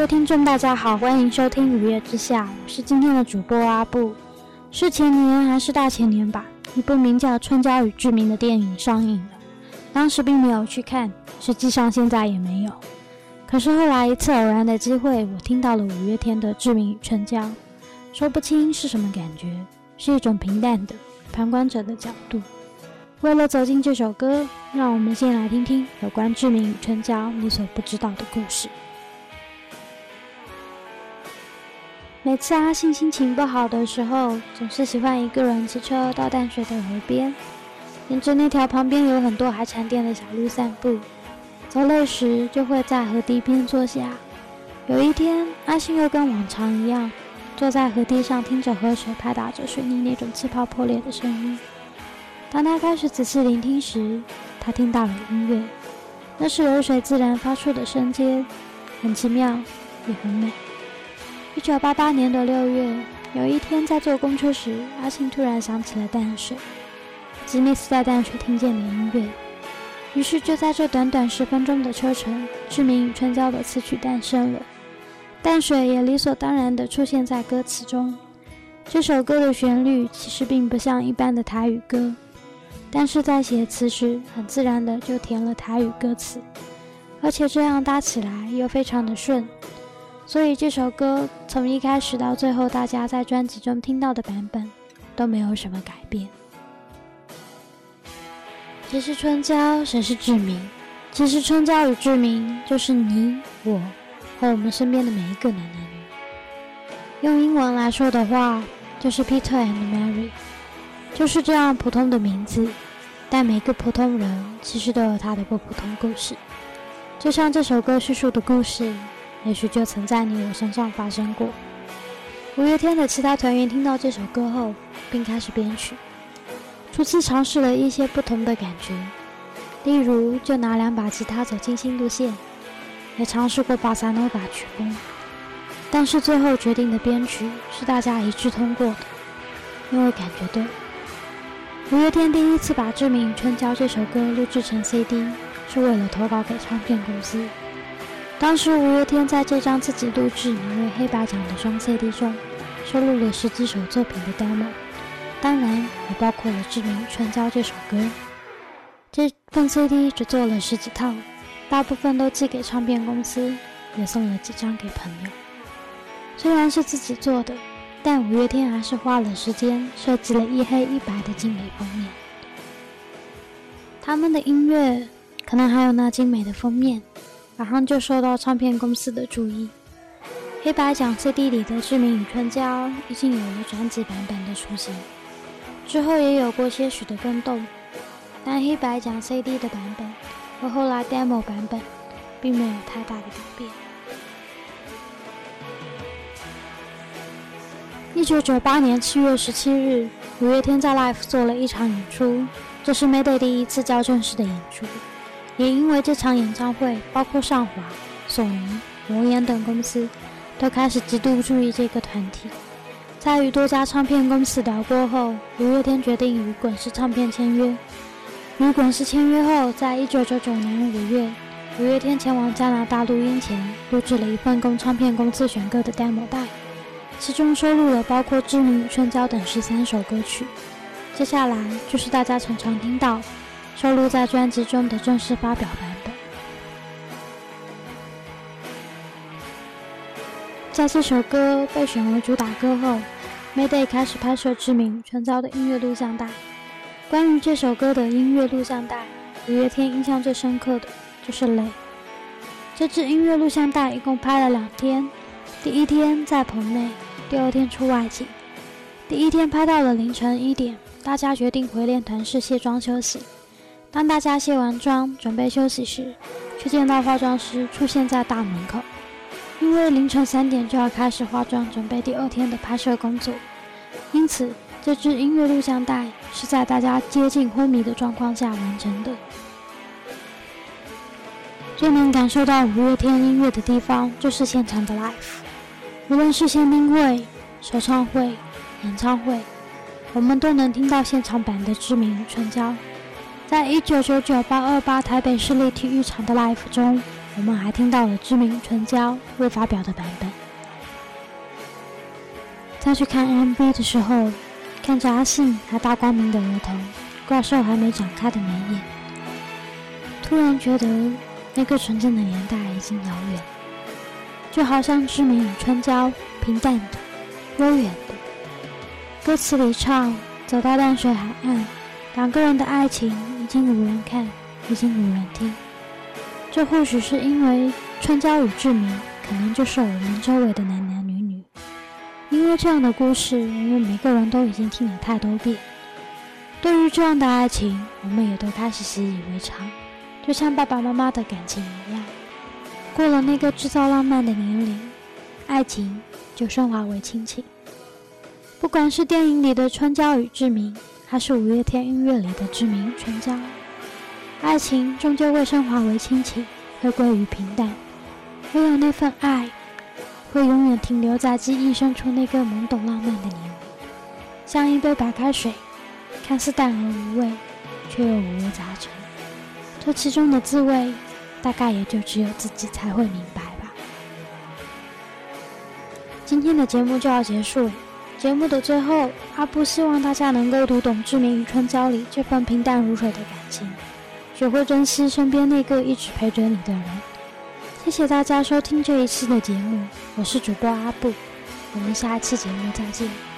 位听众，大家好，欢迎收听《五月之下》，我是今天的主播阿布。是前年还是大前年吧？一部名叫《春娇与志明》的电影上映了，当时并没有去看，实际上现在也没有。可是后来一次偶然的机会，我听到了五月天的《志明与春娇》，说不清是什么感觉，是一种平淡的旁观者的角度。为了走进这首歌，让我们先来听听有关志明与春娇你所不知道的故事。每次阿信心情不好的时候，总是喜欢一个人骑车到淡水的河边，沿着那条旁边有很多海产店的小路散步。走累时，就会在河堤边坐下。有一天，阿信又跟往常一样，坐在河堤上，听着河水拍打着水泥那种气泡破裂的声音。当他开始仔细聆听时，他听到了音乐，那是流水自然发出的声阶，很奇妙，也很美。一九八八年的六月，有一天在坐公车时，阿信突然想起了淡水，吉尼斯在淡水听见的音乐，于是就在这短短十分钟的车程，《志明与春娇》的词曲诞生了，淡水也理所当然地出现在歌词中。这首歌的旋律其实并不像一般的台语歌，但是在写词时，很自然的就填了台语歌词，而且这样搭起来又非常的顺。所以这首歌从一开始到最后，大家在专辑中听到的版本都没有什么改变。谁是春娇，谁是志明？其实春娇与志明就是你、我和我们身边的每一个男男女女。用英文来说的话，就是 Peter and Mary，就是这样普通的名字，但每个普通人其实都有他的不普通故事，就像这首歌叙述的故事。也许就曾在你我身上发生过。五月天的其他团员听到这首歌后，并开始编曲，初次尝试了一些不同的感觉，例如就拿两把吉他走清新路线，也尝试过巴萨诺瓦曲风，但是最后决定的编曲是大家一致通过的，因为感觉对。五月天第一次把《志明与春娇》这首歌录制成 CD，是为了投稿给唱片公司。当时五月天在这张自己录制名为《黑白奖》的双 CD 中，收录了十几首作品的 demo，当然也包括了《志明春娇》这首歌。这份 CD 只做了十几套，大部分都寄给唱片公司，也送了几张给朋友。虽然是自己做的，但五月天还是花了时间设计了一黑一白的精美封面。他们的音乐，可能还有那精美的封面。马上就受到唱片公司的注意。黑白奖 CD 里的《志明与春娇》已经有了专辑版本的雏形，之后也有过些许的更动，但黑白奖 CD 的版本和后来 Demo 版本并没有太大的改变。一九九八年七月十七日，五月天在 Live 做了一场演出，这是 Mayday 第一次较正式的演出。也因为这场演唱会，包括上华、索尼、魔岩等公司都开始极度注意这个团体。在与多家唱片公司聊过后，五月天决定与滚石唱片签约。与滚石签约后，在一九九九年五月，五月天前往加拿大录音前，录制了一份供唱片公司选歌的 demo 带，其中收录了包括《知名与春娇》等十三首歌曲。接下来就是大家常常听到。收录在专辑中的正式发表版本。在这首歌被选为主打歌后，Mayday 开始拍摄《知名春娇》的音乐录像带。关于这首歌的音乐录像带，五月天印象最深刻的就是《雷》。这支音乐录像带一共拍了两天，第一天在棚内，第二天出外景。第一天拍到了凌晨一点，大家决定回练团室卸妆休息。当大家卸完妆准备休息时，却见到化妆师出现在大门口。因为凌晨三点就要开始化妆，准备第二天的拍摄工作，因此这支音乐录像带是在大家接近昏迷的状况下完成的。最能感受到五月天音乐的地方，就是现场的 live，无论是签名会、首唱会、演唱会，我们都能听到现场版的知名春娇。在一九九九八二八台北市立体育场的 live 中，我们还听到了知名春娇未发表的版本。再去看 MV 的时候，看着阿信还大光明的额头，怪兽还没长开的眉眼，突然觉得那个纯真的年代已经遥远，就好像知名与春娇平淡的、悠远的。歌词里唱：“走到淡水海岸，两个人的爱情已经无人看，已经无人听。”这或许是因为春娇与志明，可能就是我们周围的男男女女。因为这样的故事，我们每个人都已经听了太多遍。对于这样的爱情，我们也都开始习以为常，就像爸爸妈妈的感情一样。过了那个制造浪漫的年龄，爱情就升华为亲情。不管是电影里的春娇与志明，他是五月天音乐里的知名春娇，爱情终究会升华为亲情，会归于平淡。唯有那份爱。会永远停留在记忆深处那个懵懂浪漫的年，像一杯白开水，看似淡而无味，却又五味杂陈。这其中的滋味，大概也就只有自己才会明白吧。今天的节目就要结束了，节目的最后，阿布希望大家能够读懂《志明与春娇》里这份平淡如水的感情，学会珍惜身边那个一直陪着你的人。谢谢大家收听这一期的节目，我是主播阿布，我们下一期节目再见。